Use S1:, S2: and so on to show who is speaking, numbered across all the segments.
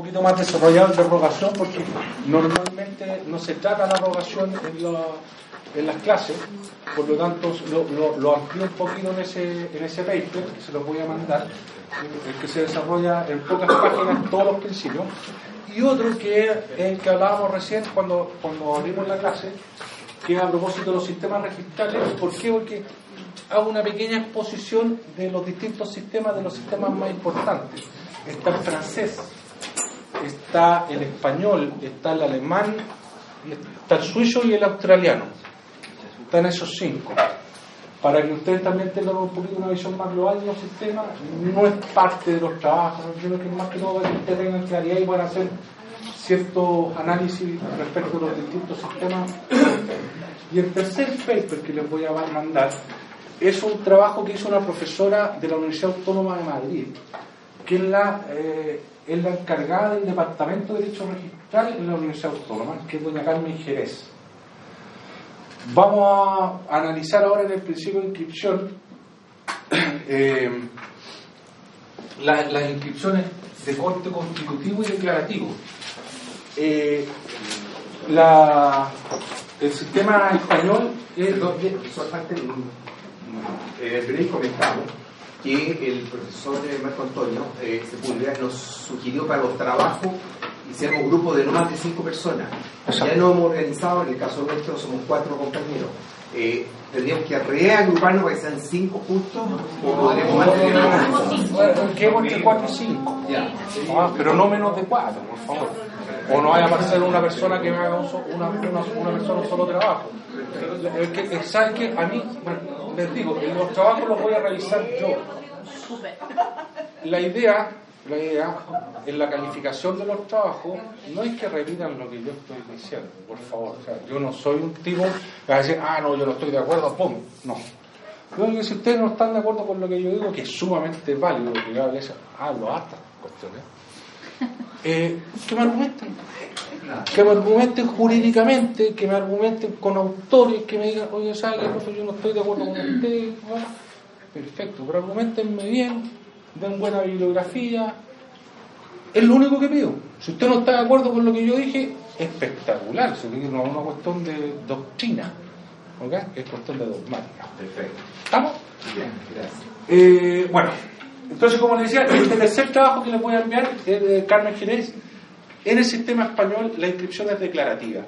S1: Poquito más desarrollado de rogación porque normalmente no se trata la rogación en, en las clases, por lo tanto lo, lo, lo un poquito en ese, en ese paper, que se lo voy a mandar, el que se desarrolla en pocas páginas todos los principios, y otro que es el que hablábamos recién cuando, cuando abrimos la clase, que es a propósito de los sistemas registrales. ¿Por qué? Porque hago una pequeña exposición de los distintos sistemas, de los sistemas más importantes. Está el francés, está el español, está el alemán, está el suizo y el australiano. Están esos cinco. Para que ustedes también tengan un poquito una visión más global de los sistemas, no es parte de los trabajos, creo que más que todo para que ustedes tengan claridad y puedan hacer ciertos análisis respecto a los distintos sistemas. Y el tercer paper que les voy a mandar es un trabajo que hizo una profesora de la Universidad Autónoma de Madrid, que es la, eh, es la encargada del Departamento de Derecho Registral en la Universidad Autónoma, que es doña Carmen Jerez. Vamos a analizar ahora en el principio de inscripción eh, la- las inscripciones de corte constitutivo y declarativo. Eh, el sistema español es...
S2: En el break comentamos que el profesor Marco Antonio eh, Sepúlveda nos sugirió para los trabajos hiciéramos grupos de no más de cinco personas. Ya nos hemos organizado, en el caso nuestro somos cuatro compañeros. Eh, tendríamos que reagruparnos para que sean cinco justos o podremos mantenernos
S1: Bueno, entre 4 y 5. Ah, pero no menos de 4, por favor. O no vaya a aparecer una persona que me haga un so- una, una, una persona un solo trabajo. Es que, es- ¿saben qué? A mí, bueno, les digo, los trabajos los voy a realizar yo. La idea, la idea en la calificación de los trabajos no es que repitan lo que yo estoy diciendo, por favor. O sea, yo no soy un tipo que va a decir, ah, no, yo no estoy de acuerdo, pum. No. Yo si ustedes no están de acuerdo con lo que yo digo, que es sumamente válido, que yo a veces hablo hasta cuestiones, eh, que me argumenten. Que me argumenten jurídicamente, que me argumenten con autores, que me digan, oye, ¿sabe qué? Yo no estoy de acuerdo con usted. Bueno, perfecto, pero argumentenme bien, den buena bibliografía. Es lo único que pido. Si usted no está de acuerdo con lo que yo dije, espectacular. Si no es una cuestión de doctrina, ¿ok? Es cuestión de dogmática.
S2: Perfecto.
S1: ¿Estamos?
S2: Bien, gracias.
S1: Eh, bueno, entonces como les decía, este tercer trabajo que les voy a enviar es de Carmen Jerez. En el sistema español la inscripción es declarativa,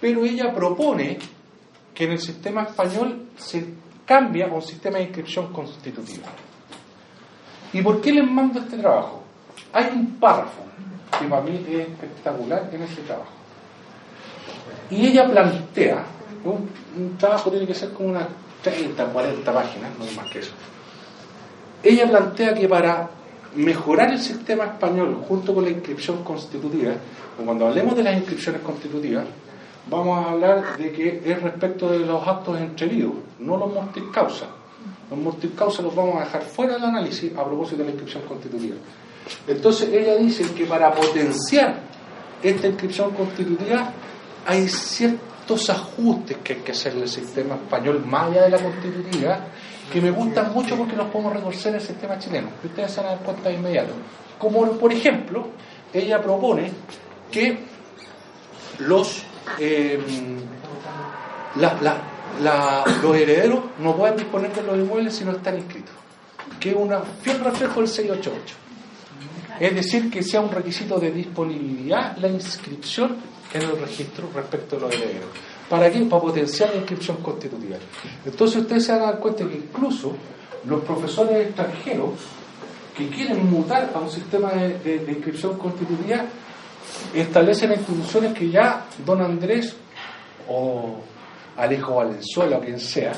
S1: pero ella propone que en el sistema español se cambia a un sistema de inscripción constitutiva. ¿Y por qué les mando este trabajo? Hay un párrafo que para mí es espectacular en ese trabajo. Y ella plantea, un, trabajo tiene que ser como unas 30, 40 páginas, no más que eso. Ella plantea que para mejorar el sistema español junto con la inscripción constitutiva, cuando hablemos de las inscripciones constitutivas, vamos a hablar de que es respecto de los actos entrevidos, no los mortis causa. Los mortis causa los vamos a dejar fuera del análisis a propósito de la inscripción constitutiva. Entonces ella dice que para potenciar esta inscripción constitutiva hay ciertos ajustes que hay que hacer en el sistema español más allá de la constitutiva que me gustan mucho porque los podemos retorcer en el sistema chileno que ustedes se van a dar cuenta de inmediato como por ejemplo ella propone que los eh, los herederos no pueden disponer de los inmuebles si no están inscritos que es un fiel reflejo del 688 es decir, que sea un requisito de disponibilidad la inscripción en el registro respecto a los herederos. ¿Para qué? Para potenciar la inscripción constitutiva. Entonces ustedes se a dar cuenta que incluso los profesores extranjeros que quieren mutar a un sistema de, inscripción constitutiva establecen instituciones que ya don Andrés o Alejo Valenzuela o quien sea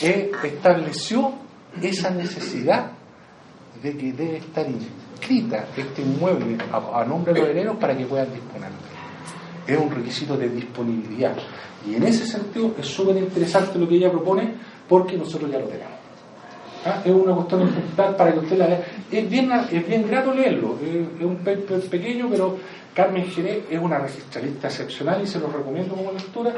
S1: eh, estableció esa necesidad de que debe estar in- inscrita este inmueble a, nombre de los herederos para que puedan disponer. Es un requisito de disponibilidad. Y en ese sentido es súper interesante lo que ella propone porque nosotros ya lo tenemos. ¿Ah? Es una cuestión importante para que usted la lea. Es bien, es bien grato leerlo. Es, un paper pequeño, pero Carmen Jerez es una registralista excepcional y se lo recomiendo como lectura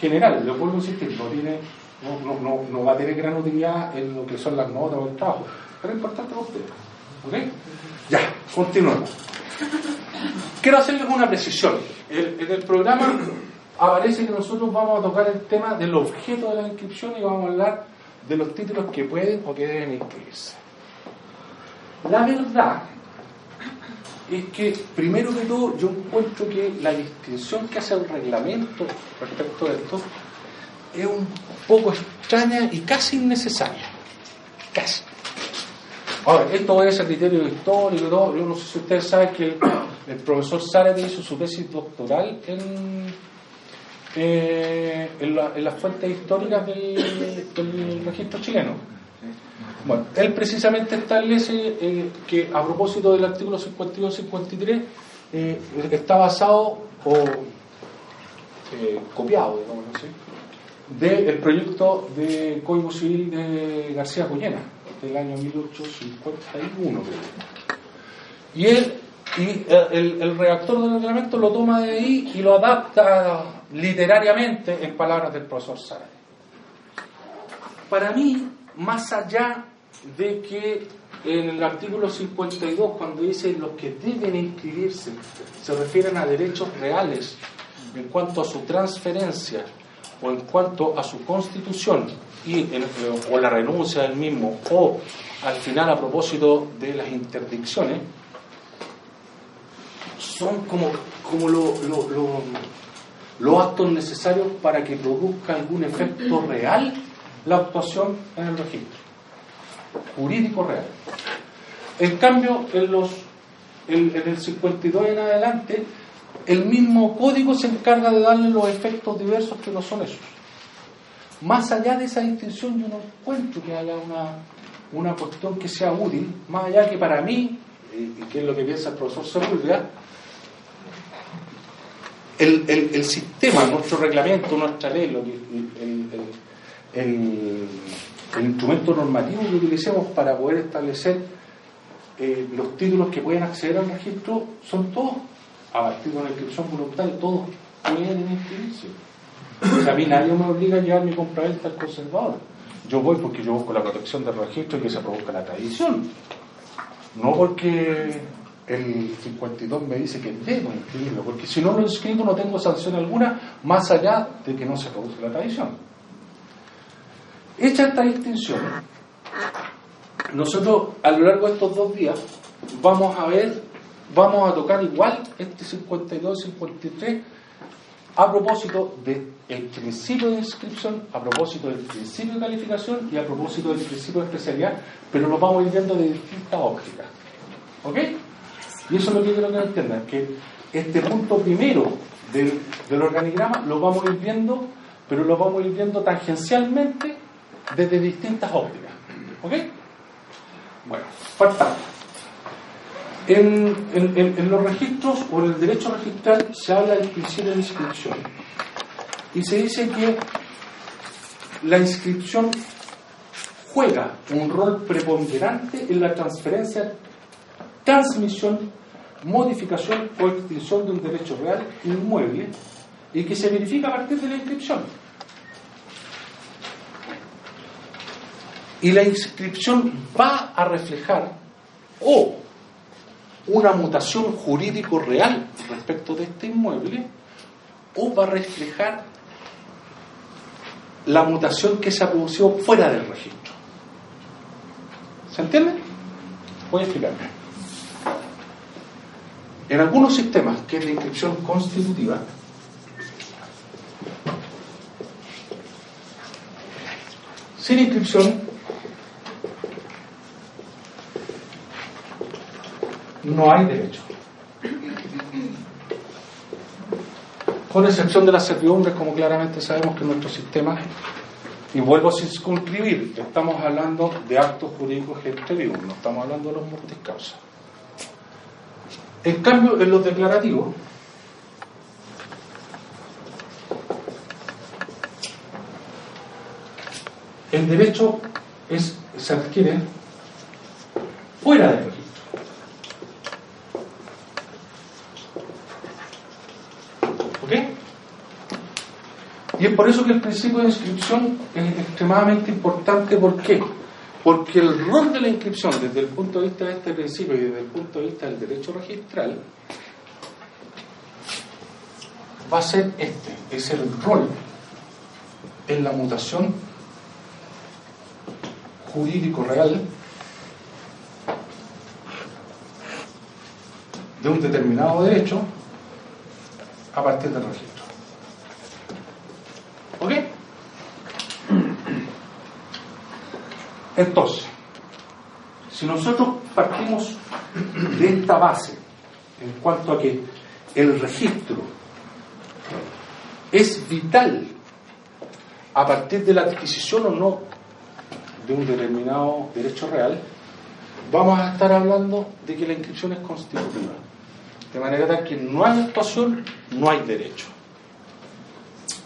S1: general. Le vuelvo a insistir, no, tiene, no, no, no, va a tener gran utilidad en lo que son las notas o el trabajo, pero es importante para usted. Ya, continuemos. Quiero hacerles una precisión. en el programa aparece que nosotros vamos a tocar el tema del objeto de la inscripción y vamos a hablar de los títulos que pueden o que deben inscribirse. La verdad es que, primero que todo, yo encuentro que la distinción que hace el reglamento respecto de esto es un poco extraña y casi innecesaria. Casi. Ahora, esto es el criterio histórico y. Yo no sé si ustedes saben que el, profesor Zárate hizo su tesis doctoral en, eh, en, las fuentes históricas del registro chileno. Bueno, él precisamente establece eh, que a propósito del artículo 52-53 eh, está basado o copiado, digamos así, del proyecto de Código Civil de García Collena, del año 1851, Y él y el, el, redactor del reglamento lo toma de ahí y lo adapta literariamente en palabras del profesor Sara. Para mí, más allá de que en el artículo 52, cuando dice los que deben inscribirse, se refieren a derechos reales en cuanto a su transferencia o en cuanto a su constitución y o la renuncia del mismo o al final a propósito de las interdicciones, son como, como los actos necesarios para que produzca algún efecto real la actuación en el registro jurídico real. En cambio, en, los, en, el 52 en adelante, el mismo código se encarga de darle los efectos diversos que no son esos. Más allá de esa distinción, yo no encuentro que haya una, una cuestión que sea útil, más allá que para mí, y que es lo que piensa el profesor Sepúlveda, el, el, el, sistema, nuestro reglamento, nuestra ley, lo el, el instrumento normativo que utilicemos para poder establecer eh, los títulos que pueden acceder al registro son todos, a partir de una inscripción voluntaria, todos pueden inscribirse. A mí nadie me obliga a llevar mi compraventa al conservador. Yo voy porque yo busco la protección del registro y que se produzca la tradición. No porque el 52 me dice que debo inscribirlo, porque si no lo inscribo no tengo sanción alguna más allá de que no se produzca la tradición. Hecha esta distinción, nosotros a lo largo de estos dos días vamos a ver, vamos a tocar igual este 52 y 53 a propósito del principio de inscripción, a propósito del principio de calificación y a propósito del principio de especialidad, pero lo vamos a ir viendo de distintas ópticas. ¿Ok? Y eso es lo que quiero que entiendan, que este punto primero del, del organigrama lo vamos a ir viendo, pero lo vamos a ir viendo tangencialmente desde distintas ópticas. ¿Ok? Bueno, falta. En, los registros o en el derecho registral se habla del principio de inscripción y se dice que la inscripción juega un rol preponderante en la transferencia, transmisión, modificación o extinción de un derecho real inmueble y que se verifica a partir de la inscripción. Y la inscripción va a reflejar o una mutación jurídico real respecto de este inmueble o va a reflejar la mutación que se ha producido fuera del registro. ¿Se entiende? Voy a explicarme. En algunos sistemas, que es la inscripción constitutiva, sin inscripción no hay derecho. Con excepción de las servidumbres, como claramente sabemos que nuestro sistema, y vuelvo a circunscribir, estamos hablando de actos jurídicos exteriores, no estamos hablando de los mortis causa. En cambio, en los declarativos, el derecho es, se adquiere fuera del registro. ¿Ok? Y es por eso que el principio de inscripción es extremadamente importante. ¿Por qué? Porque el rol de la inscripción desde el punto de vista de este principio y desde el punto de vista del derecho registral va a ser este, es el rol en la mutación jurídico real de un determinado derecho a partir del registro. ¿Ok? Entonces, si nosotros partimos de esta base en cuanto a que el registro es vital a partir de la adquisición o no de un determinado derecho real, vamos a estar hablando de que la inscripción es constitutiva. De manera tal que no hay actuación, no hay derecho.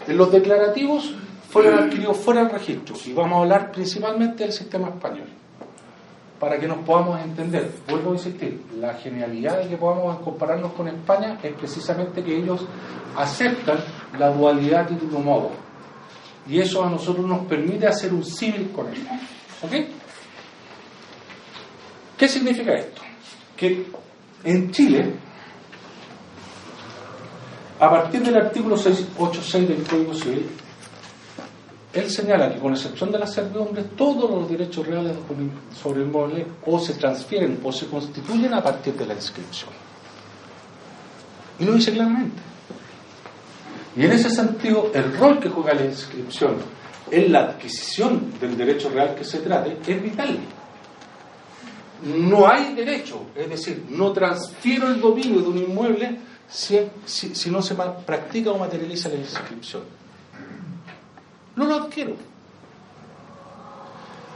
S1: En los declarativos fueron adquiridos fuera del registro y vamos a hablar principalmente del sistema español. Para que nos podamos entender, vuelvo a insistir, la genialidad de que podamos compararnos con España es precisamente que ellos aceptan la dualidad título-modo. Y eso a nosotros nos permite hacer un símil con ellos. ¿Ok? ¿Qué significa esto? Que en Chile a partir del artículo 686 del Código Civil, él señala que con excepción de la servidumbre, todos los derechos reales sobre el inmueble o se transfieren o se constituyen a partir de la inscripción. Y lo dice claramente. Y en ese sentido, el rol que juega la inscripción en la adquisición del derecho real que se trate es vital. No hay derecho, es decir, no transfiero el dominio de un inmueble si, si, no se practica o materializa la inscripción. No lo adquiero.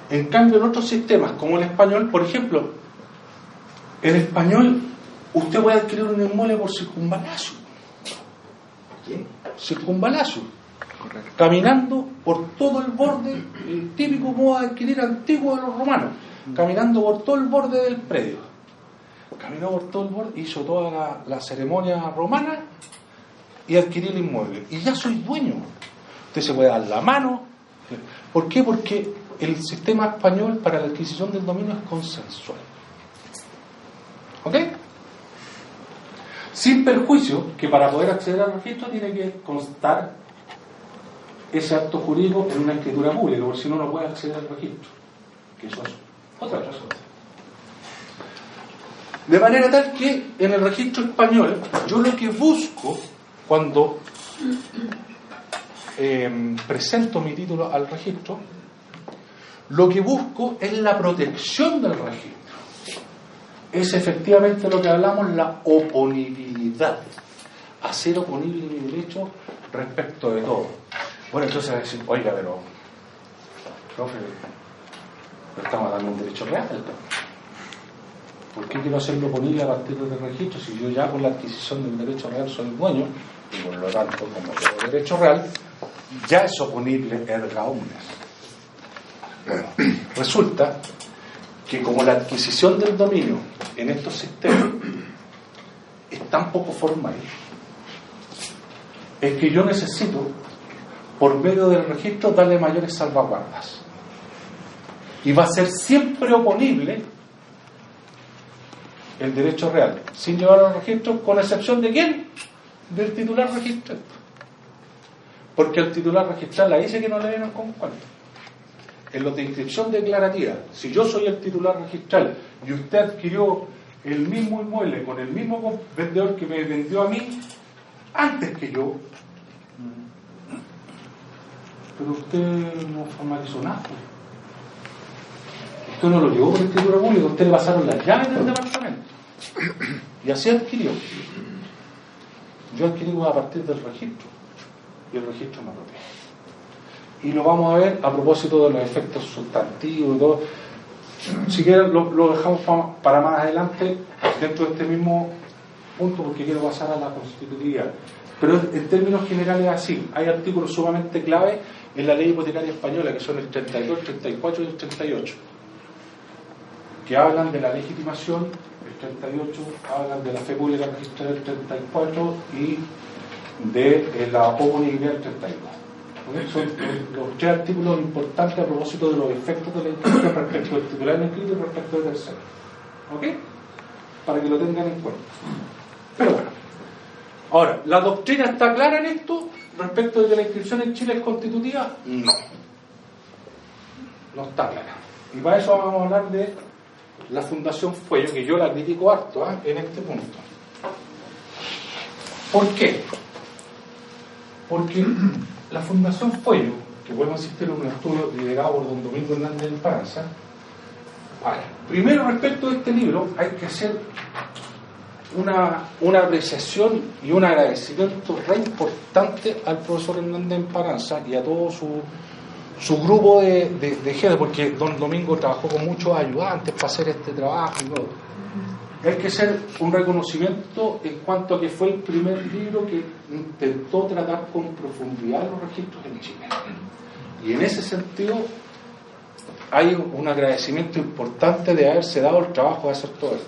S1: En cambio, en otros sistemas, como el español, por ejemplo, en español usted puede adquirir un inmueble por circunvalación. ¿Qué? Circunvalación. Caminando por todo el borde, el típico modo de adquirir antiguo de los romanos, caminando por todo el borde del predio caminó por todo el borde, hizo toda la, ceremonia romana y adquirí el inmueble. Y ya soy dueño. Usted se puede dar la mano. ¿Por qué? Porque el sistema español para la adquisición del dominio es consensual. ¿Ok? Sin perjuicio que para poder acceder al registro tiene que constar ese acto jurídico en una escritura pública, porque si no, no puede acceder al registro. Que eso es otra cosa. De manera tal que en el registro español yo lo que busco cuando em, presento mi título al registro, lo que busco es la protección del registro. Es efectivamente lo que hablamos, la oponibilidad. Hacer oponible mi derecho respecto de todo. Bueno, entonces decir, oiga, pero, profe, estamos dando un derecho real. ¿Por qué quiero hacerlo oponible a partir del registro si yo ya con la adquisición del derecho real soy dueño y por lo tanto como tengo derecho real ya es oponible erga omnes? Resulta que como la adquisición del dominio en estos sistemas es tan poco formal, es que yo necesito, por medio del registro, darle mayores salvaguardas. Y va a ser siempre oponible el derecho real, sin llevar al registro, con excepción de quién? Del titular registral. Porque el titular registral la dice que no le vienen con cuánto. En los de inscripción declarativa, si yo soy el titular registral y usted adquirió el mismo inmueble con el mismo vendedor que me vendió a mí, antes que yo, pero usted no formalizó nada. Usted no lo llevó por el título público, usted le pasaron las llaves del departamento. Y así adquirió. Yo adquirí a partir del registro y el registro me protege. Y lo vamos a ver a propósito de los efectos sustantivos y todo. Si quieren, lo, dejamos para más adelante dentro de este mismo punto porque quiero pasar a la constitutividad. Pero en términos generales así, hay artículos sumamente clave en la ley hipotecaria española, que son el 32, el 34 y el 38, que hablan de la legitimación, el 38 hablan de la fe pública registrada del 34 y de la oponibilidad del 32. Son los tres artículos importantes a propósito de los efectos de la inscripción respecto del titular inscrito y respecto del tercero. ¿Ok? Para que lo tengan en cuenta. Pero bueno. Ahora, ¿la doctrina está clara en esto respecto de que la inscripción en Chile es constitutiva? No. No está clara. Y para eso vamos a hablar de la Fundación Fuello, que yo la critico harto ¿eh? en este punto. ¿Por qué? Porque la Fundación Fuello, que vuelvo a insistir en un estudio liderado por don Domingo Hernández de primero respecto de este libro hay que hacer una, una apreciación y un agradecimiento re importante al profesor Hernández Paranza y a todo su, su grupo de, de, gente, porque don Domingo trabajó con muchos ayudantes para hacer este trabajo y todo. Hay que hacer un reconocimiento en cuanto a que fue el primer libro que intentó tratar con profundidad los registros en Chile. Y en ese sentido hay un agradecimiento importante de haberse dado el trabajo de hacer todo esto.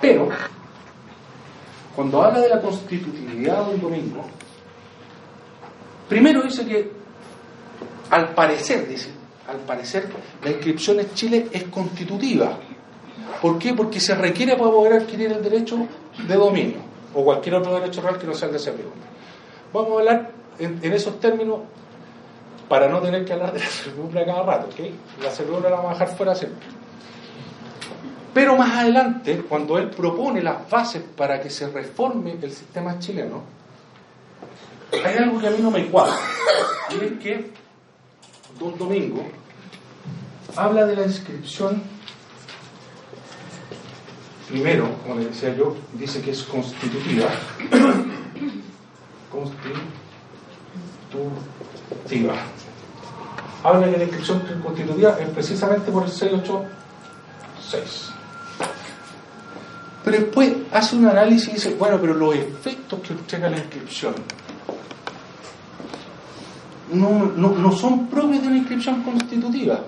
S1: Pero, cuando habla de la constitutividad de un domingo, primero dice que, al parecer, dice, al parecer, la inscripción en Chile es constitutiva. ¿Por qué? Porque se requiere para poder adquirir el derecho de dominio, o cualquier otro derecho real que no sea el de servidumbre. Vamos a hablar en, esos términos para no tener que hablar de la servidumbre cada rato, ¿ok? La servidumbre la vamos a dejar fuera siempre. Pero más adelante, cuando él propone las bases para que se reforme el sistema chileno, hay algo que a mí no me cuadra. Y es que Don Domingo habla de la inscripción, primero, como le decía yo, dice que es constitutiva. constitutiva. Habla de la inscripción constitutiva es precisamente por el 686. Pero después hace un análisis y dice, bueno, pero los efectos que entrega la inscripción no, no, son propios de una inscripción constitutiva.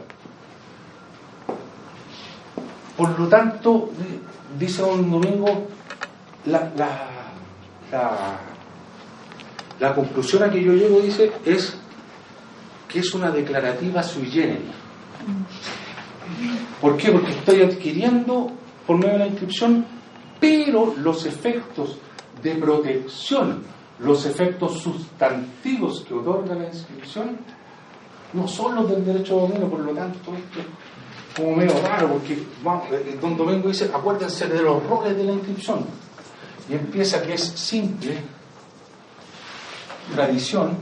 S1: Por lo tanto, dice don Domingo, la, la, la, conclusión a que yo llego, dice, es que es una declarativa sui generis. ¿Por qué? Porque estoy adquiriendo por medio de la inscripción pero los efectos de protección, los efectos sustantivos que otorga la inscripción, no son los del derecho de dominio, por lo tanto, esto es como medio raro, porque eh, don Domingo dice, acuérdense de los roles de la inscripción, y empieza que es simple, tradición,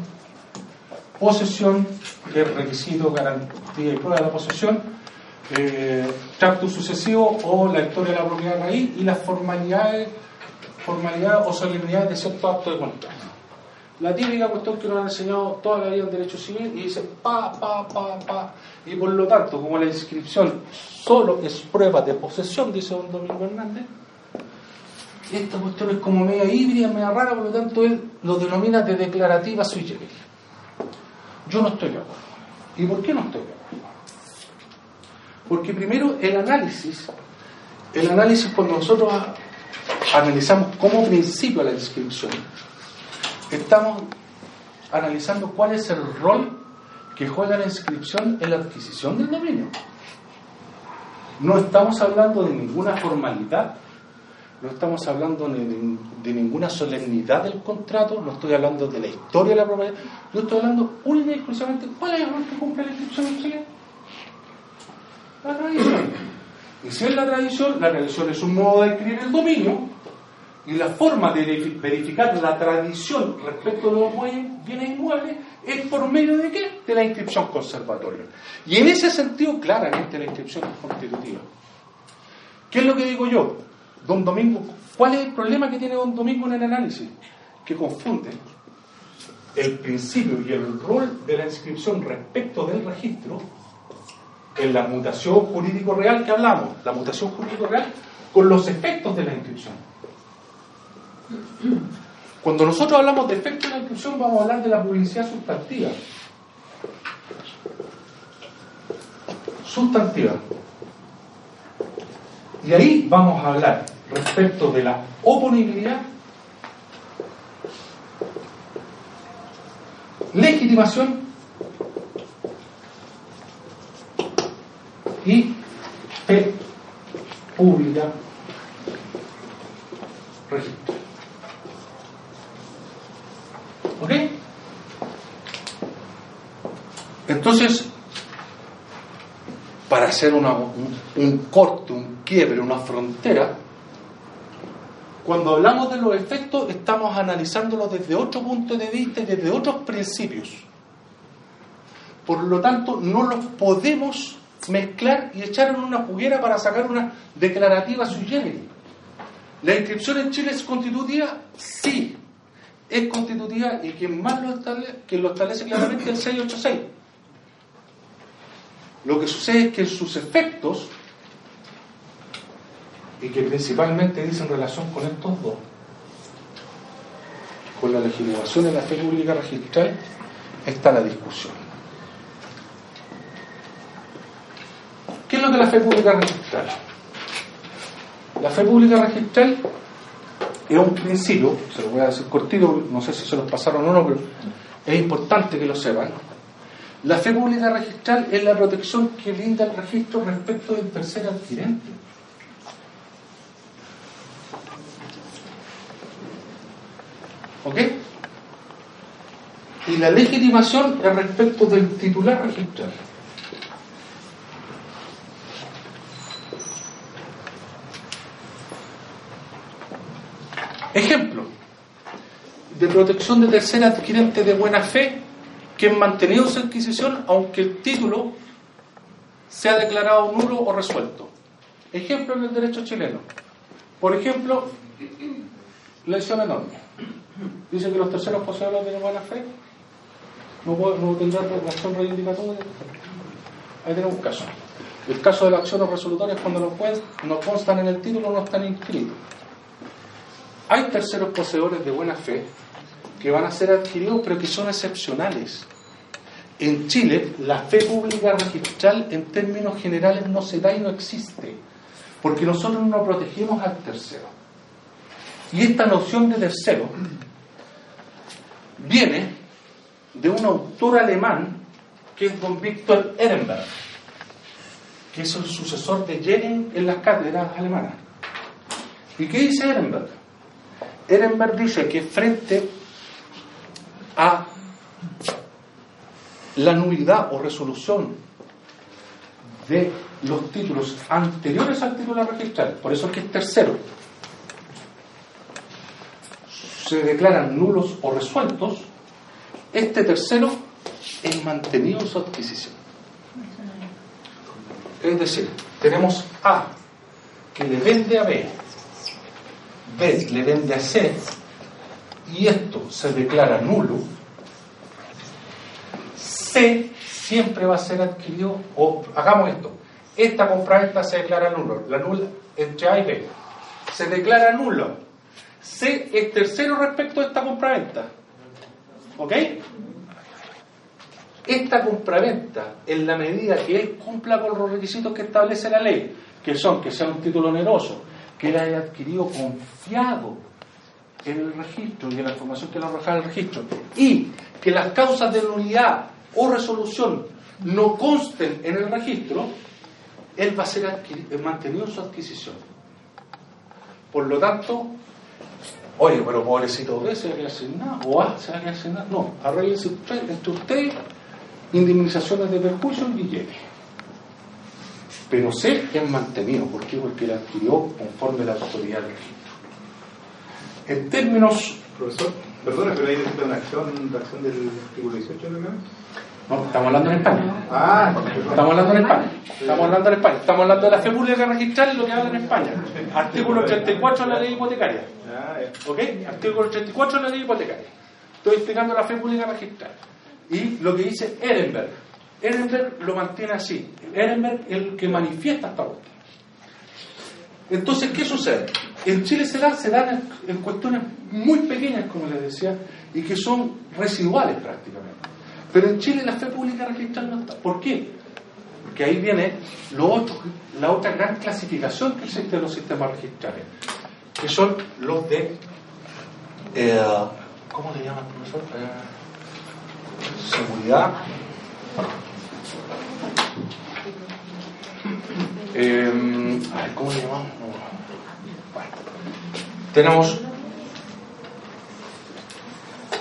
S1: posesión, que es requisito, garantía y prueba de la posesión, eh, tracto sucesivo o la historia de la propiedad raíz y las formalidades, formalidades o solemnidades de ciertos actos de contrato. La típica cuestión que nos han enseñado toda la vida en derecho civil y dice pa, pa, pa, pa. Y por lo tanto, como la inscripción solo es prueba de posesión, dice don Domingo Hernández, esta cuestión es como media híbrida, media rara, por lo tanto él lo denomina de declarativa sui. Yo no estoy de acuerdo. ¿Y por qué no estoy de acuerdo? Porque primero el análisis, el análisis cuando nosotros analizamos como principio la inscripción, estamos analizando cuál es el rol que juega la inscripción en la adquisición del dominio. No estamos hablando de ninguna formalidad, no estamos hablando de, ninguna solemnidad del contrato, no estoy hablando de la historia de la propiedad, yo estoy hablando única y exclusivamente cuál es el rol que cumple la inscripción en Chile la tradición. Y si es la tradición, la tradición es un modo de adquirir el dominio y la forma de verificar la tradición respecto de los bienes inmuebles es por medio de qué? De la inscripción conservatoria. Y en ese sentido, claramente la inscripción es constitutiva. ¿Qué es lo que digo yo? Don Domingo, ¿cuál es el problema que tiene Don Domingo en el análisis? Que confunde el principio y el rol de la inscripción respecto del registro en la mutación jurídico real que hablamos, la mutación jurídico real, con los efectos de la inscripción. Cuando nosotros hablamos de efecto de la inscripción, vamos a hablar de la publicidad sustantiva. Sustantiva. Y ahí vamos a hablar respecto de la oponibilidad, legitimación y fe pública registro. ¿Ok? Entonces, para hacer un, un corte, un quiebre, una frontera, cuando hablamos de los efectos estamos analizándolos desde otro punto de vista y desde otros principios. Por lo tanto, no los podemos mezclar y echar en una juguera para sacar una declarativa sui generis. ¿La inscripción en Chile es constitutiva? Sí, es constitutiva y quien más lo establece, quien lo establece claramente el 686. Lo que sucede es que en sus efectos, y que principalmente dice en relación con estos dos, con la legitimación de la fe pública registral, está la discusión. ¿Qué es lo que la fe pública registral? La fe pública registral es un principio, se lo voy a decir cortito, no sé si se los pasaron o no, pero es importante que lo sepan. La fe pública registral es la protección que brinda el registro respecto del tercer adquirente. ¿Ok? Y la legitimación es respecto del titular registral. Ejemplo de protección de tercer adquirente de buena fe que han mantenido su adquisición aunque el título sea declarado nulo o resuelto. Ejemplo en el derecho chileno. Por ejemplo, lesión enorme. Dice que los terceros poseedores de buena fe no, no tendrán acción reivindicatoria. Ahí tenemos un caso. El caso de las acciones resolutorias cuando no, pueden, no constan en el título no están inscritos. Hay terceros poseedores de buena fe que van a ser adquiridos, pero que son excepcionales. En Chile, la fe pública registral en términos generales no se da y no existe, porque nosotros no protegemos al tercero. Y esta noción de tercero viene de un autor alemán que es don Víctor Ehrenberg, que es el sucesor de Jering en las cátedras alemanas. ¿Y qué dice Ehrenberg? Ehrenberg dice que frente a la nulidad o resolución de los títulos anteriores al título registral, por eso es que es tercero, se declaran nulos o resueltos, este tercero es mantenido en su adquisición. Es decir, tenemos A que le vende a B, B le vende a C, y esto se declara nulo, C siempre va a ser adquirido, o hagamos esto, esta compraventa se declara nulo, la nula entre A y B, se declara nulo, C es tercero respecto a esta compraventa, ¿ok? Esta compraventa, en la medida que él cumpla con los requisitos que establece la ley, que son que sea un título oneroso, que él haya adquirido confiado en el registro y en la información que le arroja el registro, y que las causas de nulidad o resolución no consten en el registro, él va a ser mantenido en su adquisición. Por lo tanto, oye, pero pobrecito B se va a o A se va a. No, arreglense usted, entre ustedes indemnizaciones de perjuicio y billetes. Pero C es mantenido, ¿por qué? Porque la adquirió conforme la autoridad del registro. En términos.
S3: Profesor, perdona, pero ahí necesita una acción, la acción del artículo 18 ¿no?
S1: No, estamos hablando en España.
S3: Ah,
S1: Estamos hablando en España. Estamos hablando en España. Estamos hablando de la fe pública registral lo que habla en España. Artículo 34 de la ley hipotecaria. ¿Ok? Artículo 34 de la ley hipotecaria. Estoy explicando la fe pública registral. Y lo que dice Ehrenberg. Ehrenberg lo mantiene así. Ehrenberg es el que manifiesta esta cuestión. Entonces, ¿qué sucede? En Chile se dan, se dan en, en cuestiones muy pequeñas, como les decía, y que son residuales prácticamente. Pero en Chile la fe pública registral no está. ¿Por qué? Porque ahí viene lo otro, la otra gran clasificación que existe de los sistemas registrales, que son los de. eh, ¿Cómo le llaman, profesor? Eh, seguridad. Eh, a ¿cómo le? Bueno, tenemos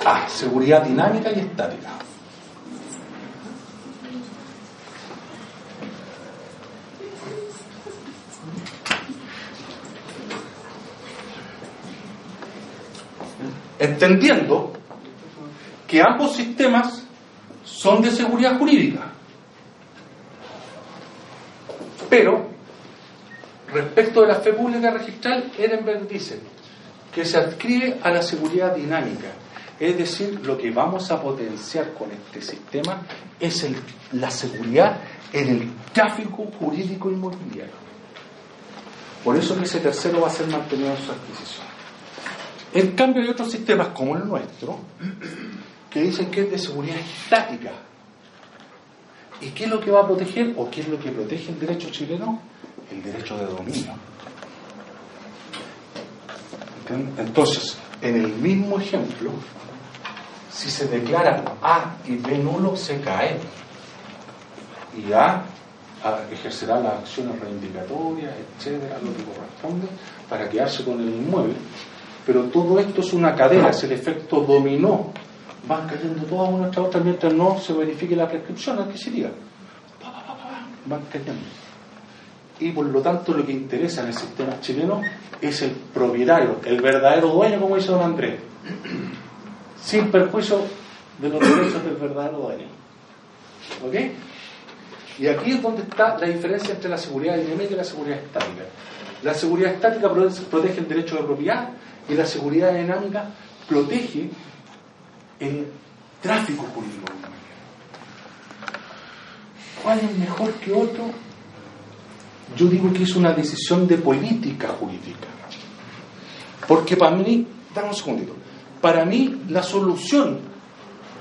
S1: Ah, seguridad dinámica y estática. Entendiendo que ambos sistemas son de seguridad jurídica. Pero, respecto de la fe pública registral, Ehrenberg dice que se adscribe a la seguridad dinámica. Es decir, lo que vamos a potenciar con este sistema es la seguridad en el tráfico jurídico inmobiliario. Por eso que ese tercero va a ser mantenido en su adquisición. En cambio hay otros sistemas como el nuestro que dicen que es de seguridad estática. ¿Y qué es lo que va a proteger o qué es lo que protege el derecho chileno? El derecho de dominio. Entonces, en el mismo ejemplo, si se declara A y B nulo, se cae. Y A, A ejercerá las acciones reivindicatorias, etcétera, lo que corresponde, para quedarse con el inmueble. Pero todo esto es una cadena, es el efecto dominó. Van cayendo todas una tras otra mientras no se verifique la prescripción adquisitiva. Van cayendo. Y por lo tanto lo que interesa en el sistema chileno es el propietario, el verdadero dueño, como dice don Andrés sin perjuicio de los derechos del verdadero dueño. ¿Ok? Y aquí es donde está la diferencia entre la seguridad dinámica y la seguridad estática. La seguridad estática pro- protege el derecho de propiedad y la seguridad dinámica protege el tráfico jurídico. ¿Cuál es mejor que otro? Yo digo que es una decisión de política jurídica. Porque para mí, dame un segundito, para mí la solución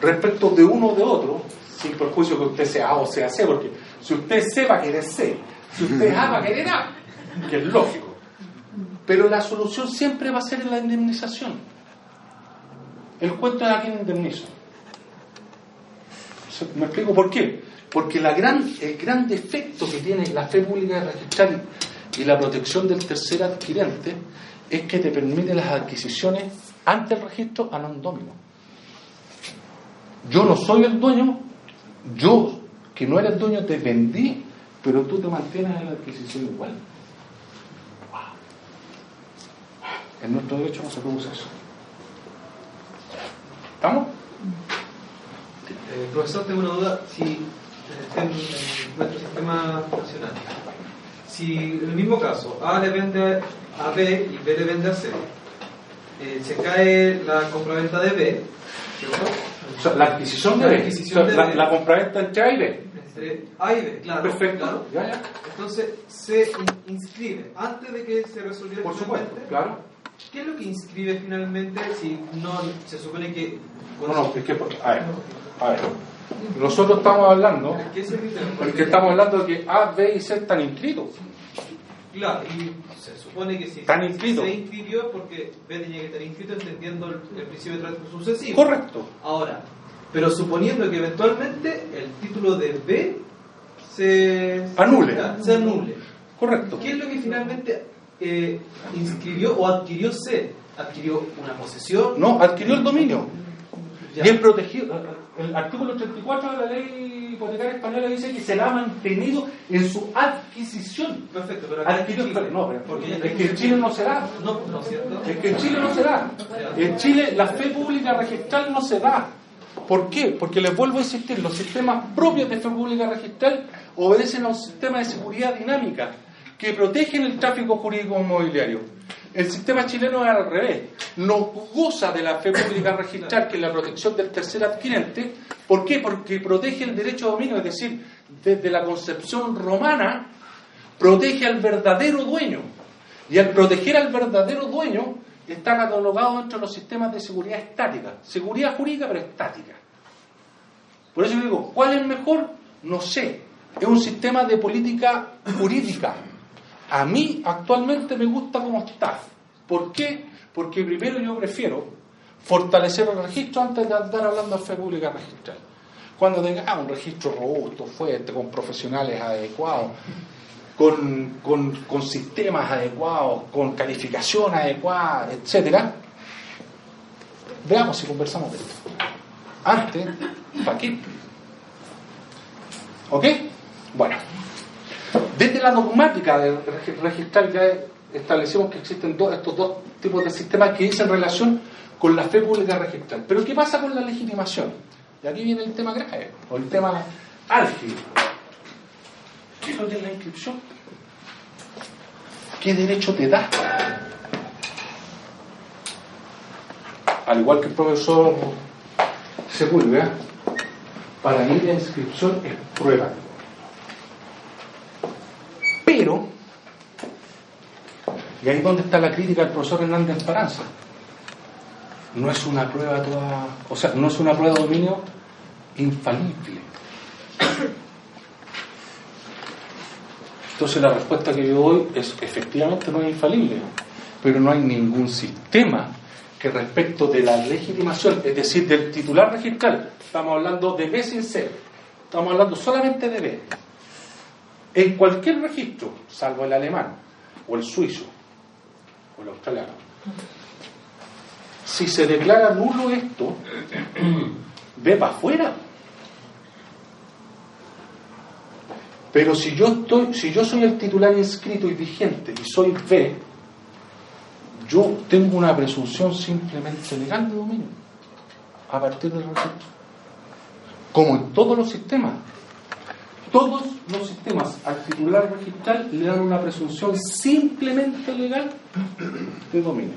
S1: respecto de uno o de otro, sin perjuicio que usted sea A o sea C, porque si usted C va a querer C, si usted es A va a querer A, que es lógico. Pero la solución siempre va a ser la indemnización. El cuento de a quién indemnizo. ¿Se- ¿Me explico por qué? Porque el gran defecto que tiene la fe pública registral y la protección del tercer adquirente es que te permite las adquisiciones ante el registro a non domino. Yo no soy el dueño, yo que no eres dueño te vendí, pero tú te mantienes en la adquisición igual. En nuestro derecho no se produce eso. ¿Estamos?
S4: Eh, profesor, tengo una duda. Si eh, en, en nuestro sistema nacional, si en el mismo caso A le vende a B y B le vende a C, eh, se cae la compraventa de B, ¿cierto?
S1: O sea, la adquisición de
S4: La adquisición de
S1: la,
S4: B.
S1: la compraventa entre A y B.
S4: Entre A y B, claro.
S1: Perfecto.
S4: claro.
S1: Ya, ya.
S4: Entonces se in- inscribe antes de que se resolviera
S1: Por supuesto, claro.
S4: ¿Qué es lo que inscribe finalmente si no se supone que...
S1: No, no, es que, a ver, a ver. Nosotros estamos hablando, porque estamos hablando de que A, B y C están inscritos.
S4: Claro, y se supone que si
S1: Están inscritos.
S4: se inscribió porque B tenía que estar inscrito entendiendo el, el principio de trato sucesivo.
S1: Correcto.
S4: Ahora, pero suponiendo que eventualmente el título de B se
S1: Anule.
S4: se anule.
S1: Correcto.
S4: ¿Qué es lo que finalmente eh, inscribió o adquirió C? ¿Adquirió una posesión?
S1: No, adquirió el dominio.
S4: Ya.
S1: Bien protegido. El artículo 34 de la ley hipotecaria española dice que se la ha mantenido en su adquisición.
S4: Perfecto, pero
S1: Adquirió,
S4: Chile-
S1: pero no, pero
S4: porque
S1: es que en Chile no se da.
S4: No, no es cierto.
S1: Es que en Chile no se da. En Chile la fe pública registral no se da. ¿Por qué? Porque les vuelvo a insistir, los sistemas propios de fe pública registral obedecen a un sistema de seguridad dinámica que protegen el tráfico jurídico inmobiliario. El sistema chileno es al revés. No goza de la fe pública registral, que es la protección del tercer adquirente. ¿Por qué? Porque protege el derecho a dominio, es decir, desde la concepción romana, protege al verdadero dueño. Y al proteger al verdadero dueño, está catalogado dentro de los sistemas de seguridad estática. Seguridad jurídica, pero estática. Por eso digo, ¿cuál es mejor? No sé. Es un sistema de política jurídica. A mí actualmente me gusta como está. ¿Por qué? Porque primero yo prefiero fortalecer el registro antes de andar hablando de fe pública registral. Cuando tenga ah, un registro robusto, fuerte, con profesionales adecuados, con, con, con sistemas adecuados, con calificación adecuada, etcétera, veamos si conversamos de esto. Antes, ¿para qué? ¿Ok? Bueno, desde la dogmática del registral ya establecimos que existen estos dos tipos de sistemas que dicen relación con la fe pública registral. Pero ¿qué pasa con la legitimación? Y aquí viene el tema grave, o el tema álgido. ¿Qué es lo que la inscripción? ¿Qué derecho te da? Al igual que el profesor Sepúlveda, para mí la inscripción es prueba. Pero, y ahí es donde está la crítica del profesor Hernández Esperanza, no es una prueba toda, o sea, no es una prueba de dominio infalible. Entonces la respuesta que yo doy es efectivamente no es infalible, pero no hay ningún sistema que respecto de la legitimación, es decir, del titular registral, estamos hablando de B sin C, estamos hablando solamente de B, en cualquier registro, salvo el alemán, o el suizo, o el australiano, si se declara nulo esto, ve para afuera. Pero si yo estoy, si yo soy el titular inscrito y vigente y soy B, yo tengo una presunción simplemente legal de dominio a partir del registro. Como en todos los sistemas. Todos los sistemas al titular registral le dan una presunción simplemente legal de dominio.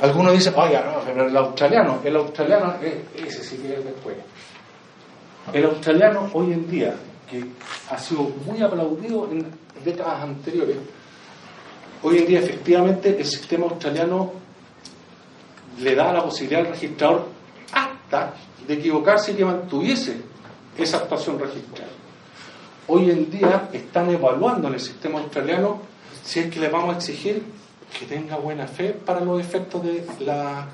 S1: Algunos dicen, oye, no, pero el australiano, el australiano, eh, ese sí que es después. El australiano hoy en día, que ha sido muy aplaudido en décadas anteriores, hoy en día efectivamente el sistema australiano le da la posibilidad al registrador hasta de equivocarse y que mantuviese esa actuación registral. Hoy en día están evaluando en el sistema australiano si es que le vamos a exigir que tenga buena fe para los efectos de la,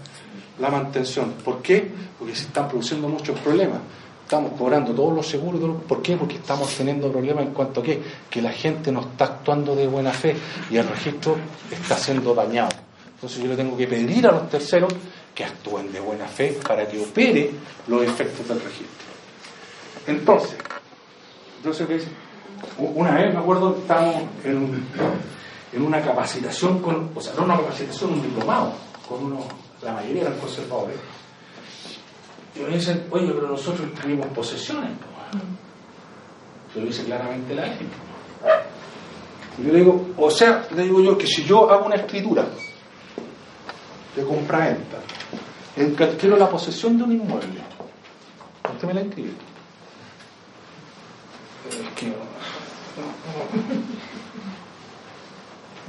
S1: mantención. ¿Por qué? Porque se están produciendo muchos problemas. Estamos cobrando todos los seguros. ¿Por qué? Porque estamos teniendo problemas en cuanto a qué? Que la gente no está actuando de buena fe y el registro está siendo dañado. Entonces yo le tengo que pedir a los terceros que actúen de buena fe para que opere los efectos del registro. Entonces, entonces una vez me acuerdo, estábamos en un, en una capacitación, con, o sea, no una capacitación, un diplomado, con uno, la mayoría eran conservadores. Y me dicen, oye, pero nosotros tuvimos posesiones. Yo lo dice claramente la ley. Y yo le digo, o sea, le digo yo que si yo hago una escritura de compra-venta, en que adquiero la posesión de un inmueble, usted me la escribe.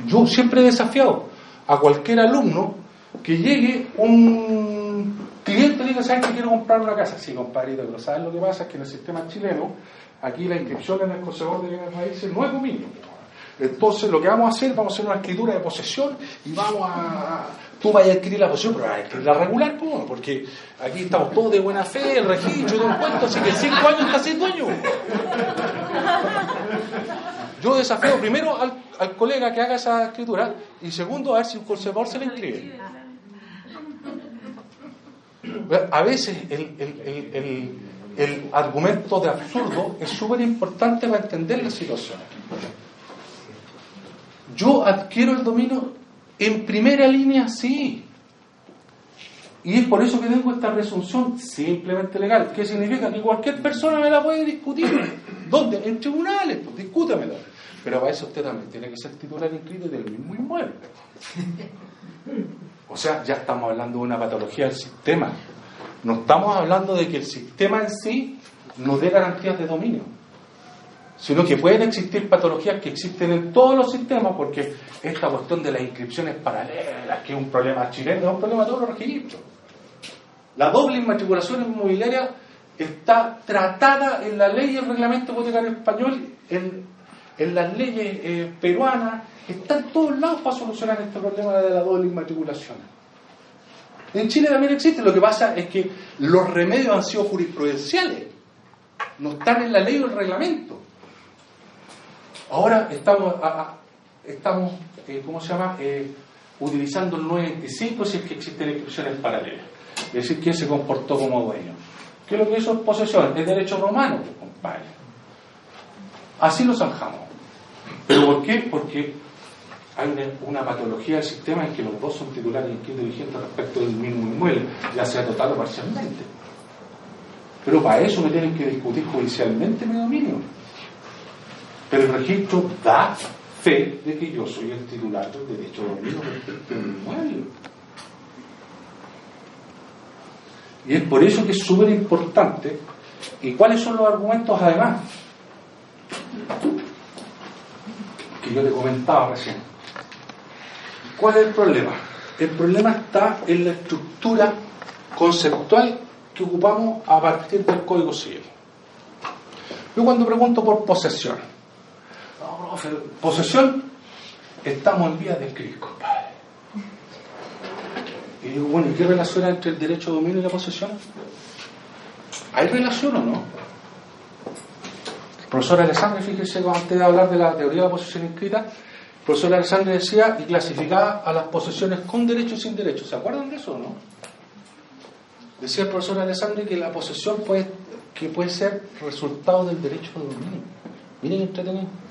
S1: Yo siempre he desafiado a cualquier alumno que llegue un cliente y diga, ¿sabes que quiero comprar una casa? Sí, compadrito, pero ¿sabes lo que pasa? Es que en el sistema chileno, aquí la inscripción en el conservador de bienes raíces no es dominio. Entonces lo que vamos a hacer, vamos a hacer una escritura de posesión y vamos a... Tú vas a adquirir la posesión, pero vas a adquirir la regular, porque aquí estamos todos de buena fe, el registro todo el cuento, así que cinco años está sin dueño. Yo desafío primero al, al, colega que haga esa escritura y segundo a ver si un conservador se le inscribe. A veces el, el, el, el argumento de absurdo es súper importante para entender la situación. Yo adquiero el dominio en primera línea, sí. Y es por eso que tengo esta presunción simplemente legal. ¿Qué significa? Que cualquier persona me la puede discutir. ¿Dónde? En tribunales, pues discútamelo. Pero para eso usted también tiene que ser titular inscrito del mismo inmueble. O sea, ya estamos hablando de una patología del sistema. No estamos hablando de que el sistema en sí nos dé garantías de dominio. Sino que pueden existir patologías que existen en todos los sistemas, porque esta cuestión de las inscripciones paralelas, que es un problema chileno, es un problema de todos los registros. La doble inmatriculación inmobiliaria está tratada en la ley y el reglamento hipotecario español, en, en las leyes eh, peruanas, está en todos lados para solucionar este problema de la doble inmatriculación. En Chile también existe, lo que pasa es que los remedios han sido jurisprudenciales, no están en la ley o el reglamento. Ahora estamos, estamos eh, ¿cómo se llama?, eh, utilizando el 925 si es que existen inscripciones paralelas. Es decir, quién se comportó como dueño. ¿Qué es lo que hizo posesión? Es derecho romano, pues, compadre. Así lo zanjamos. ¿Pero por qué? Porque hay una, patología del sistema en que los dos son titulares vigentes respecto del mismo inmueble, ya sea total o parcialmente. Pero para eso me tienen que discutir judicialmente mi dominio. Pero el registro da fe de que yo soy el titular del derecho de dominio del inmueble. Y es por eso que es súper importante. ¿Y cuáles son los argumentos además? Que yo te comentaba recién. ¿Cuál es el problema? El problema está en la estructura conceptual que ocupamos a partir del Código Civil. Yo cuando pregunto por posesión, posesión, estamos en vía de escribir, compadre. Y digo, bueno, ¿y qué relación hay entre el derecho de dominio y la posesión? ¿Hay relación o no? El profesor Alessandro, fíjese, antes de hablar de la teoría de la posesión inscrita, el profesor Alessandro decía y clasificaba a las posesiones con derecho y sin derecho. ¿Se acuerdan de eso o no? Decía el profesor Alessandro que la posesión puede, que puede ser resultado del derecho de dominio. Miren entretenido.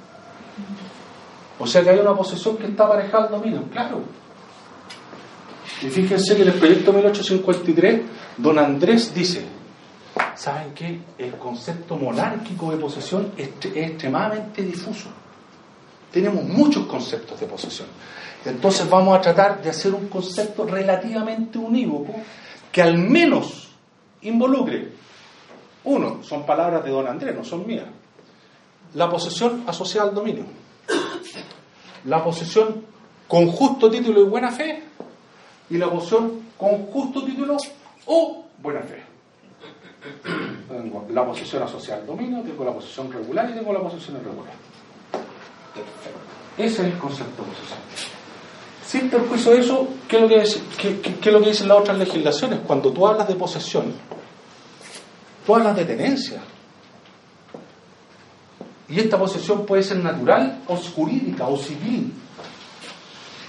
S1: O sea que hay una posesión que está aparejada al dominio, claro. Y fíjense que en el proyecto 1853, don Andrés dice, ¿saben qué? El concepto monárquico de posesión es, extremadamente difuso. Tenemos muchos conceptos de posesión. Entonces vamos a tratar de hacer un concepto relativamente unívoco que al menos involucre, uno, son palabras de don Andrés, no son mías, la posesión asociada al dominio, la posesión con justo título y buena fe, y la posesión con justo título o buena fe. Tengo la posesión asociada al dominio, tengo la posesión regular y tengo la posesión irregular. Ese es el concepto de posesión. Sin perjuicio de eso, ¿qué es, lo que qué es lo que dicen las otras legislaciones? Cuando tú hablas de posesión, tú hablas de tenencia. Y esta posesión puede ser natural o jurídica o civil.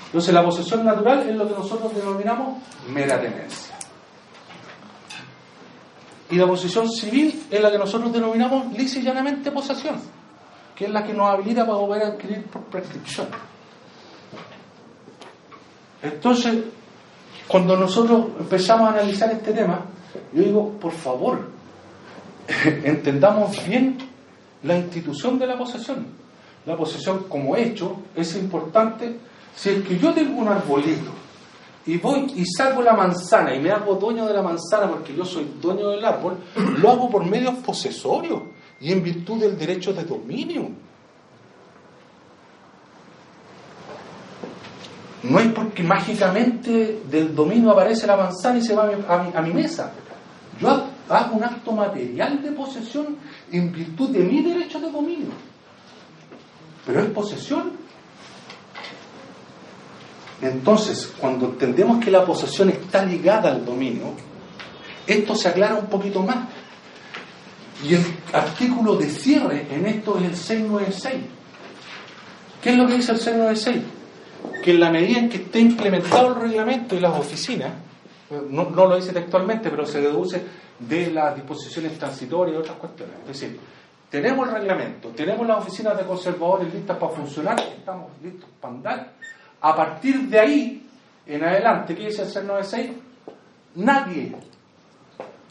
S1: Entonces la posesión natural es lo que nosotros denominamos mera tenencia. Y la posesión civil es la que nosotros denominamos lisa posesión, que es la que nos habilita para poder adquirir por prescripción. Entonces, cuando nosotros empezamos a analizar este tema, yo digo, por favor, entendamos bien la institución de la posesión. La posesión como hecho es importante si es que yo tengo un arbolito y voy y saco la manzana y me hago dueño de la manzana porque yo soy dueño del árbol, lo hago por medios posesorios y en virtud del derecho de dominio. No es porque mágicamente del dominio aparece la manzana y se va a mi, a mi mesa. Yo hago un acto material de posesión en virtud de mi derecho de dominio. Pero es posesión entonces, cuando entendemos que la posesión está ligada al dominio, esto se aclara un poquito más. Y el artículo de cierre en esto es el 696. ¿Qué es lo que dice el 696? Que en la medida en que esté implementado el reglamento y las oficinas, no, no lo dice textualmente, pero se deduce de las disposiciones transitorias y otras cuestiones. Es decir, tenemos el reglamento, tenemos las oficinas de conservadores listas para funcionar, estamos listos para andar, a partir de ahí en adelante, ¿qué dice el 696? Nadie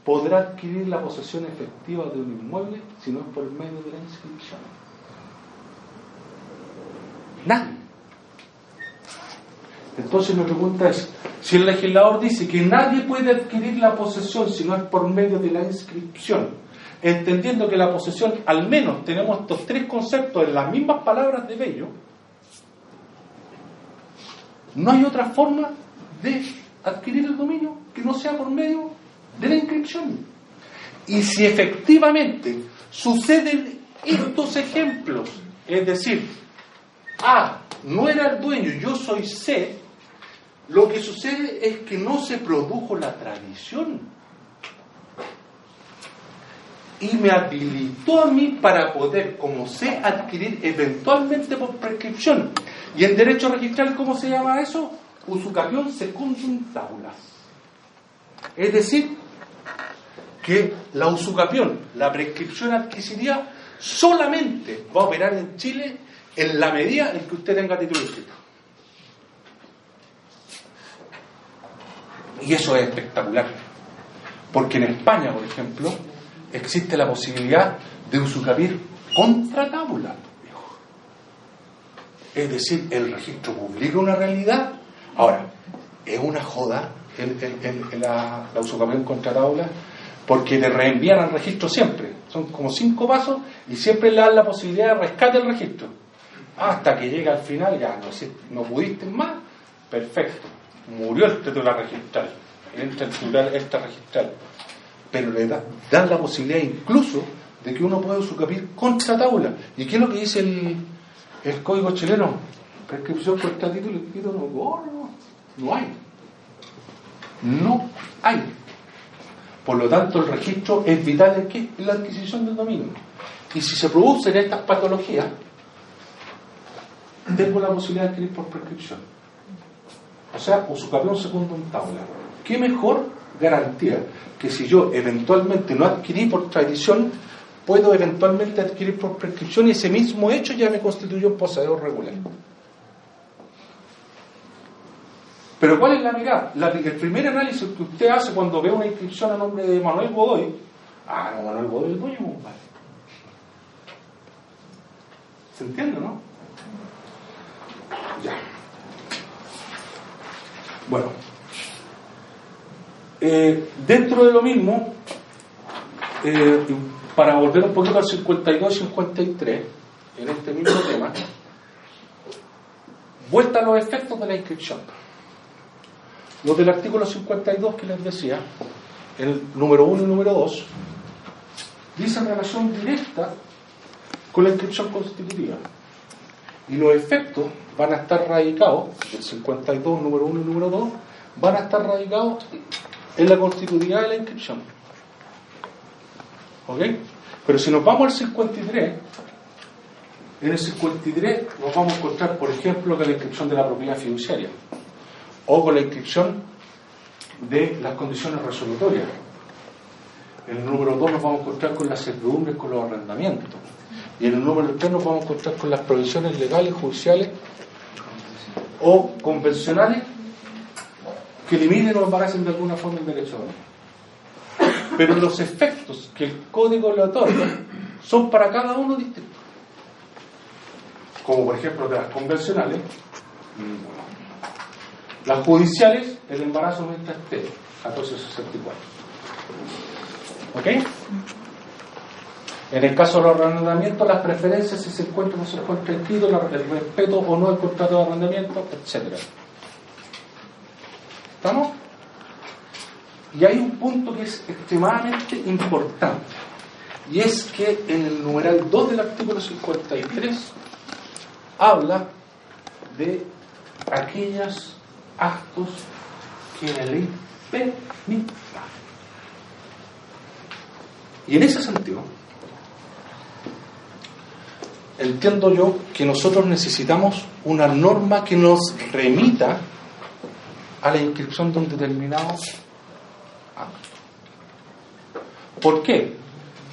S1: podrá adquirir la posesión efectiva de un inmueble si no es por medio de la inscripción. Nadie. Entonces mi pregunta es, si el legislador dice que nadie puede adquirir la posesión si no es por medio de la inscripción, entendiendo que la posesión, al menos tenemos estos tres conceptos en las mismas palabras de Bello, no hay otra forma de adquirir el dominio que no sea por medio de la inscripción. Y si efectivamente suceden estos ejemplos, es decir, A no era el dueño, yo soy C, lo que sucede es que no se produjo la tradición. Y me habilitó a mí para poder, como C, adquirir eventualmente por prescripción. Y en derecho registral, ¿cómo se llama eso? Usucapión secundum taulas. Es decir, que la usucapión, la prescripción adquisiría, solamente va a operar en Chile en la medida en que usted tenga título escrito. Y eso es espectacular. Porque en España, por ejemplo, existe la posibilidad de usucapir contra tabula. Es decir, el registro publica una realidad. Ahora, es una joda el, la, la usucapión contra tabula porque le reenvían al registro siempre. Son como cinco pasos y siempre le dan la posibilidad de rescate del registro. Hasta que llega al final, ya no pudiste más, perfecto murió el titular registral, el titular extra registral, pero le dan la posibilidad incluso de que uno pueda usucapir contra tabla. ¿Y qué es lo que dice el, el código chileno? Prescripción por este título escrito no, no, no hay. No hay. Por lo tanto, el registro es vital en, qué? en la adquisición del dominio. Y si se producen estas patologías, tengo la posibilidad de adquirir por prescripción. O sea, usucapión segundo en tabla. ¿Qué mejor garantía que si yo eventualmente no adquirí por tradición, puedo eventualmente adquirir por prescripción y ese mismo hecho ya me constituye un poseedor regular? Pero ¿cuál es la mirada? el primer análisis que usted hace cuando ve una inscripción a nombre de Manuel Godoy, ah, no, Manuel Godoy es dueño, compadre. ¿Se entiende, no? Ya. Bueno, eh, dentro de lo mismo, eh, para volver un poquito al 52 y 53, en este mismo tema, vuelta a los efectos de la inscripción. Los del artículo 52 que les decía, el número 1 y número 2, dicen relación directa con la inscripción constitutiva. Y los efectos van a estar radicados, el 52, número 1 y número 2, van a estar radicados en la constitutividad de la inscripción. ¿Ok? Pero si nos vamos al 53, en el 53 nos vamos a encontrar, por ejemplo, con la inscripción de la propiedad fiduciaria o con la inscripción de las condiciones resolutorias. En el número 2 nos vamos a encontrar con las certidumbres, con los arrendamientos. Y en el número 3 nos vamos a encontrar con las provisiones legales, judiciales o convencionales que limiten o embaracen de alguna forma el derecho a Pero los efectos que el código le otorga son para cada uno distintos. Como por ejemplo de las convencionales, las judiciales, el embarazo mientras esté, 1464. ¿Ok? En el caso de los arrendamientos, las preferencias, si se encuentra o no se encuentra escrito, el respeto o no al contrato de arrendamiento, etc. ¿Estamos? Y hay un punto que es extremadamente importante, y es que en el numeral 2 del artículo 53 habla de aquellos actos que la ley permita. Y en ese sentido, entiendo yo que nosotros necesitamos una norma que nos remita a la inscripción de un determinado acto. ¿Por qué?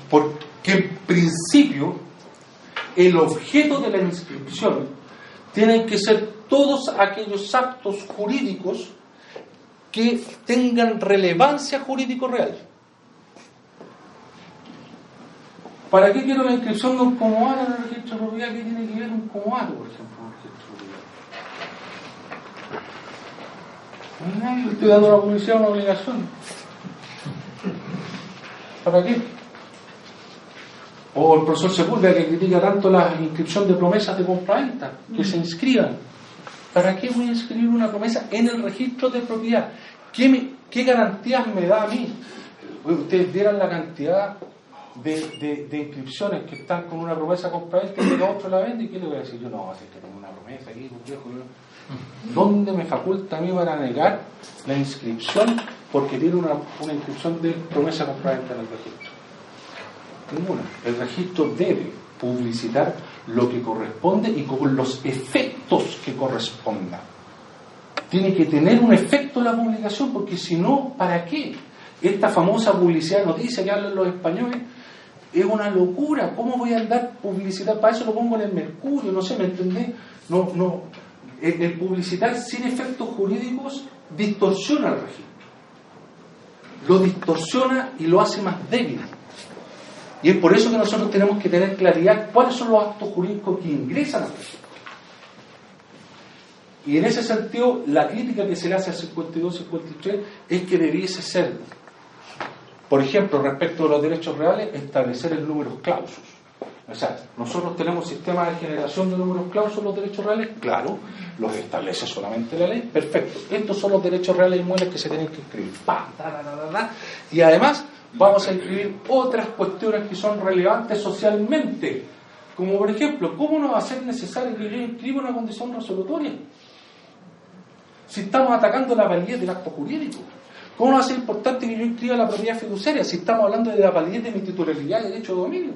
S1: Porque en principio el objeto de la inscripción tienen que ser todos aquellos actos jurídicos que tengan relevancia jurídico real. ¿Para qué quiero la inscripción de un comodato en el registro de propiedad? ¿Qué tiene que ver un comodato, por ejemplo, en el registro de propiedad? Le estoy dando a la policía una obligación. ¿Para qué? O el profesor Sepúlveda que critica tanto la inscripción de promesas de compraventa, que se inscriban. ¿Para qué voy a inscribir una promesa en el registro de propiedad? ¿Qué, qué garantías me da a mí? Ustedes vieran la cantidad de, de- de inscripciones que están con una promesa compraventa y que otro la vende. ¿Y qué le voy a decir? Yo no, así que tengo una promesa aquí, yo- ¿Dónde me faculta a mí para negar la inscripción porque tiene una, una inscripción de promesa compraventa en el registro? Ninguna. El registro debe publicitar lo que corresponde y con los efectos que correspondan. Tiene que tener un efecto la publicación, porque si no, ¿para qué? Esta famosa publicidad noticia que hablan los españoles es una locura. ¿Cómo voy a andar publicidad? Para eso lo pongo en el Mercurio, no sé, ¿me entendés? No, no. El, el publicitar sin efectos jurídicos distorsiona el registro. Lo distorsiona y lo hace más débil. Y es por eso que nosotros tenemos que tener claridad cuáles son los actos jurídicos que ingresan al registro. Y en ese sentido, la crítica que se le hace al 52-53 es que debiese ser, por ejemplo, respecto a los derechos reales, establecer el número clausus. O sea, nosotros tenemos sistemas de generación de números clausus los derechos reales, claro, los establece solamente la ley, perfecto. Estos son los derechos reales inmuebles que se tienen que ta. Y además vamos a escribir otras cuestiones que son relevantes socialmente, como por ejemplo, ¿cómo no va a ser necesario que yo inscriba una condición resolutoria? Si estamos atacando la validez del acto jurídico. ¿Cómo no va a ser importante que yo inscriba la propiedad fiduciaria si estamos hablando de la validez de mi titularidad y derecho de dominio?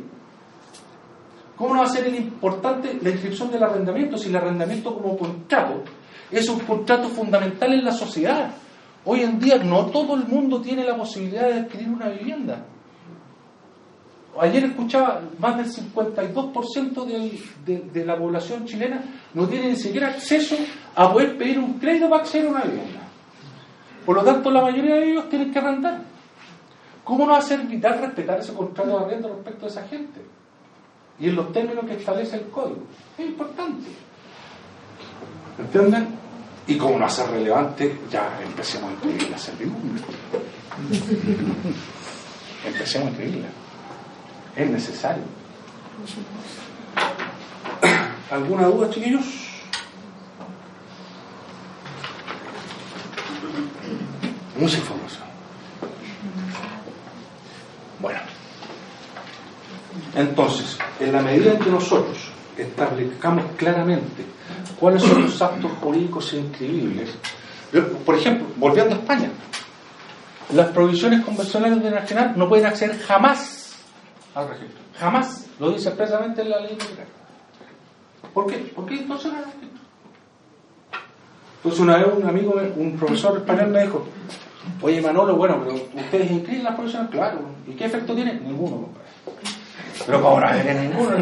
S1: ¿Cómo no va a ser importante la inscripción del arrendamiento si el arrendamiento como contrato es un contrato fundamental en la sociedad? Hoy en día no todo el mundo tiene la posibilidad de adquirir una vivienda. Ayer escuchaba, más del 52% del- de, de la población chilena no tiene ni siquiera acceso a poder pedir un crédito para acceder a una vivienda. Por lo tanto, la mayoría de ellos tienen que arrendar. ¿Cómo no ser vital respetar ese contrato de arriendo respecto a esa gente? Y en los términos que establece el código. Es importante. ¿Entienden? Y como no hace relevante, ya empecemos a inscribir la servidumbre. Empecemos a inscribirla. Es necesario. ¿Alguna duda, chiquillos? Mucha información. Bueno. Entonces, en la medida en que nosotros establezcamos claramente cuáles son los actos jurídicos inscribibles, por ejemplo, volviendo a España, las provisiones convencionales de nacional no pueden acceder jamás al registro. Jamás. Lo dice expresamente en la ley integral. ¿Por qué? Porque entonces no registro. Entonces una vez un amigo, un profesor español me dijo, oye Manolo, bueno, pero ustedes inscriben las provisiones, claro. ¿Y qué efecto tiene? Ninguno, compadre. Pero como no tiene ninguno.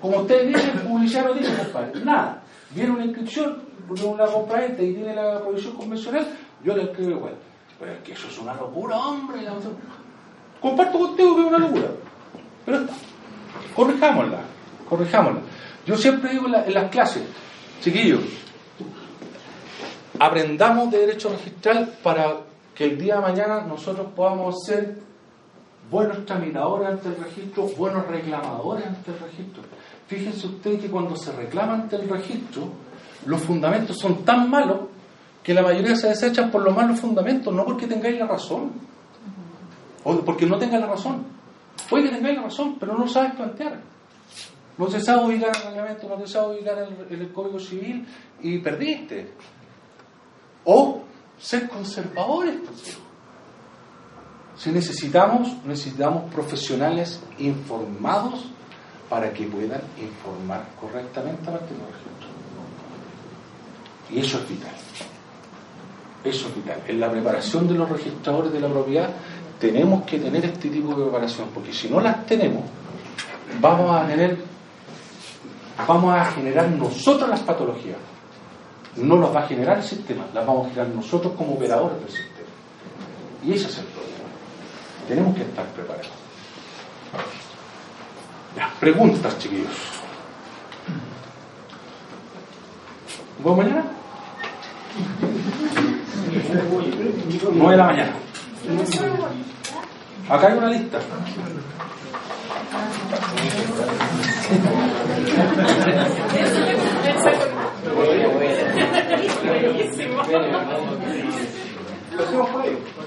S1: Como ustedes dicen, publicidad no dice, compadre. Nada. Viene una inscripción de una compraventa y tiene la provisión convencional, yo le escribo igual. Pero es que eso es una locura, hombre. Comparto contigo que es una locura. Pero está. Corrijámosla. Corrijámosla. Yo siempre digo en, en las clases, chiquillos, aprendamos de derecho registral para que el día de mañana nosotros podamos ser buenos tramitadores ante el registro, buenos reclamadores ante el registro. Fíjense ustedes que cuando se reclama ante el registro, los fundamentos son tan malos que la mayoría se desechan por los malos fundamentos, no porque tengáis la razón, o porque no tengáis la razón. Puede que tengáis la razón, pero no sabes plantear. No se sabe ubicar el reglamento, no se sabe ubicar el, Código Civil y perdiste. O ser conservadores. pues. Si necesitamos, necesitamos profesionales informados para que puedan informar correctamente a del registro. Y eso es vital. Eso es vital. En la preparación de los registradores de la propiedad tenemos que tener este tipo de preparación, porque si no las tenemos, vamos a tener, vamos a generar nosotros las patologías. No las va a generar el sistema, las vamos a generar nosotros como operadores del sistema. Y ese es el. Tenemos que estar preparados. Ya, preguntas, chiquillos. ¿Vamos mañana? 9 de la mañana. Acá hay una lista.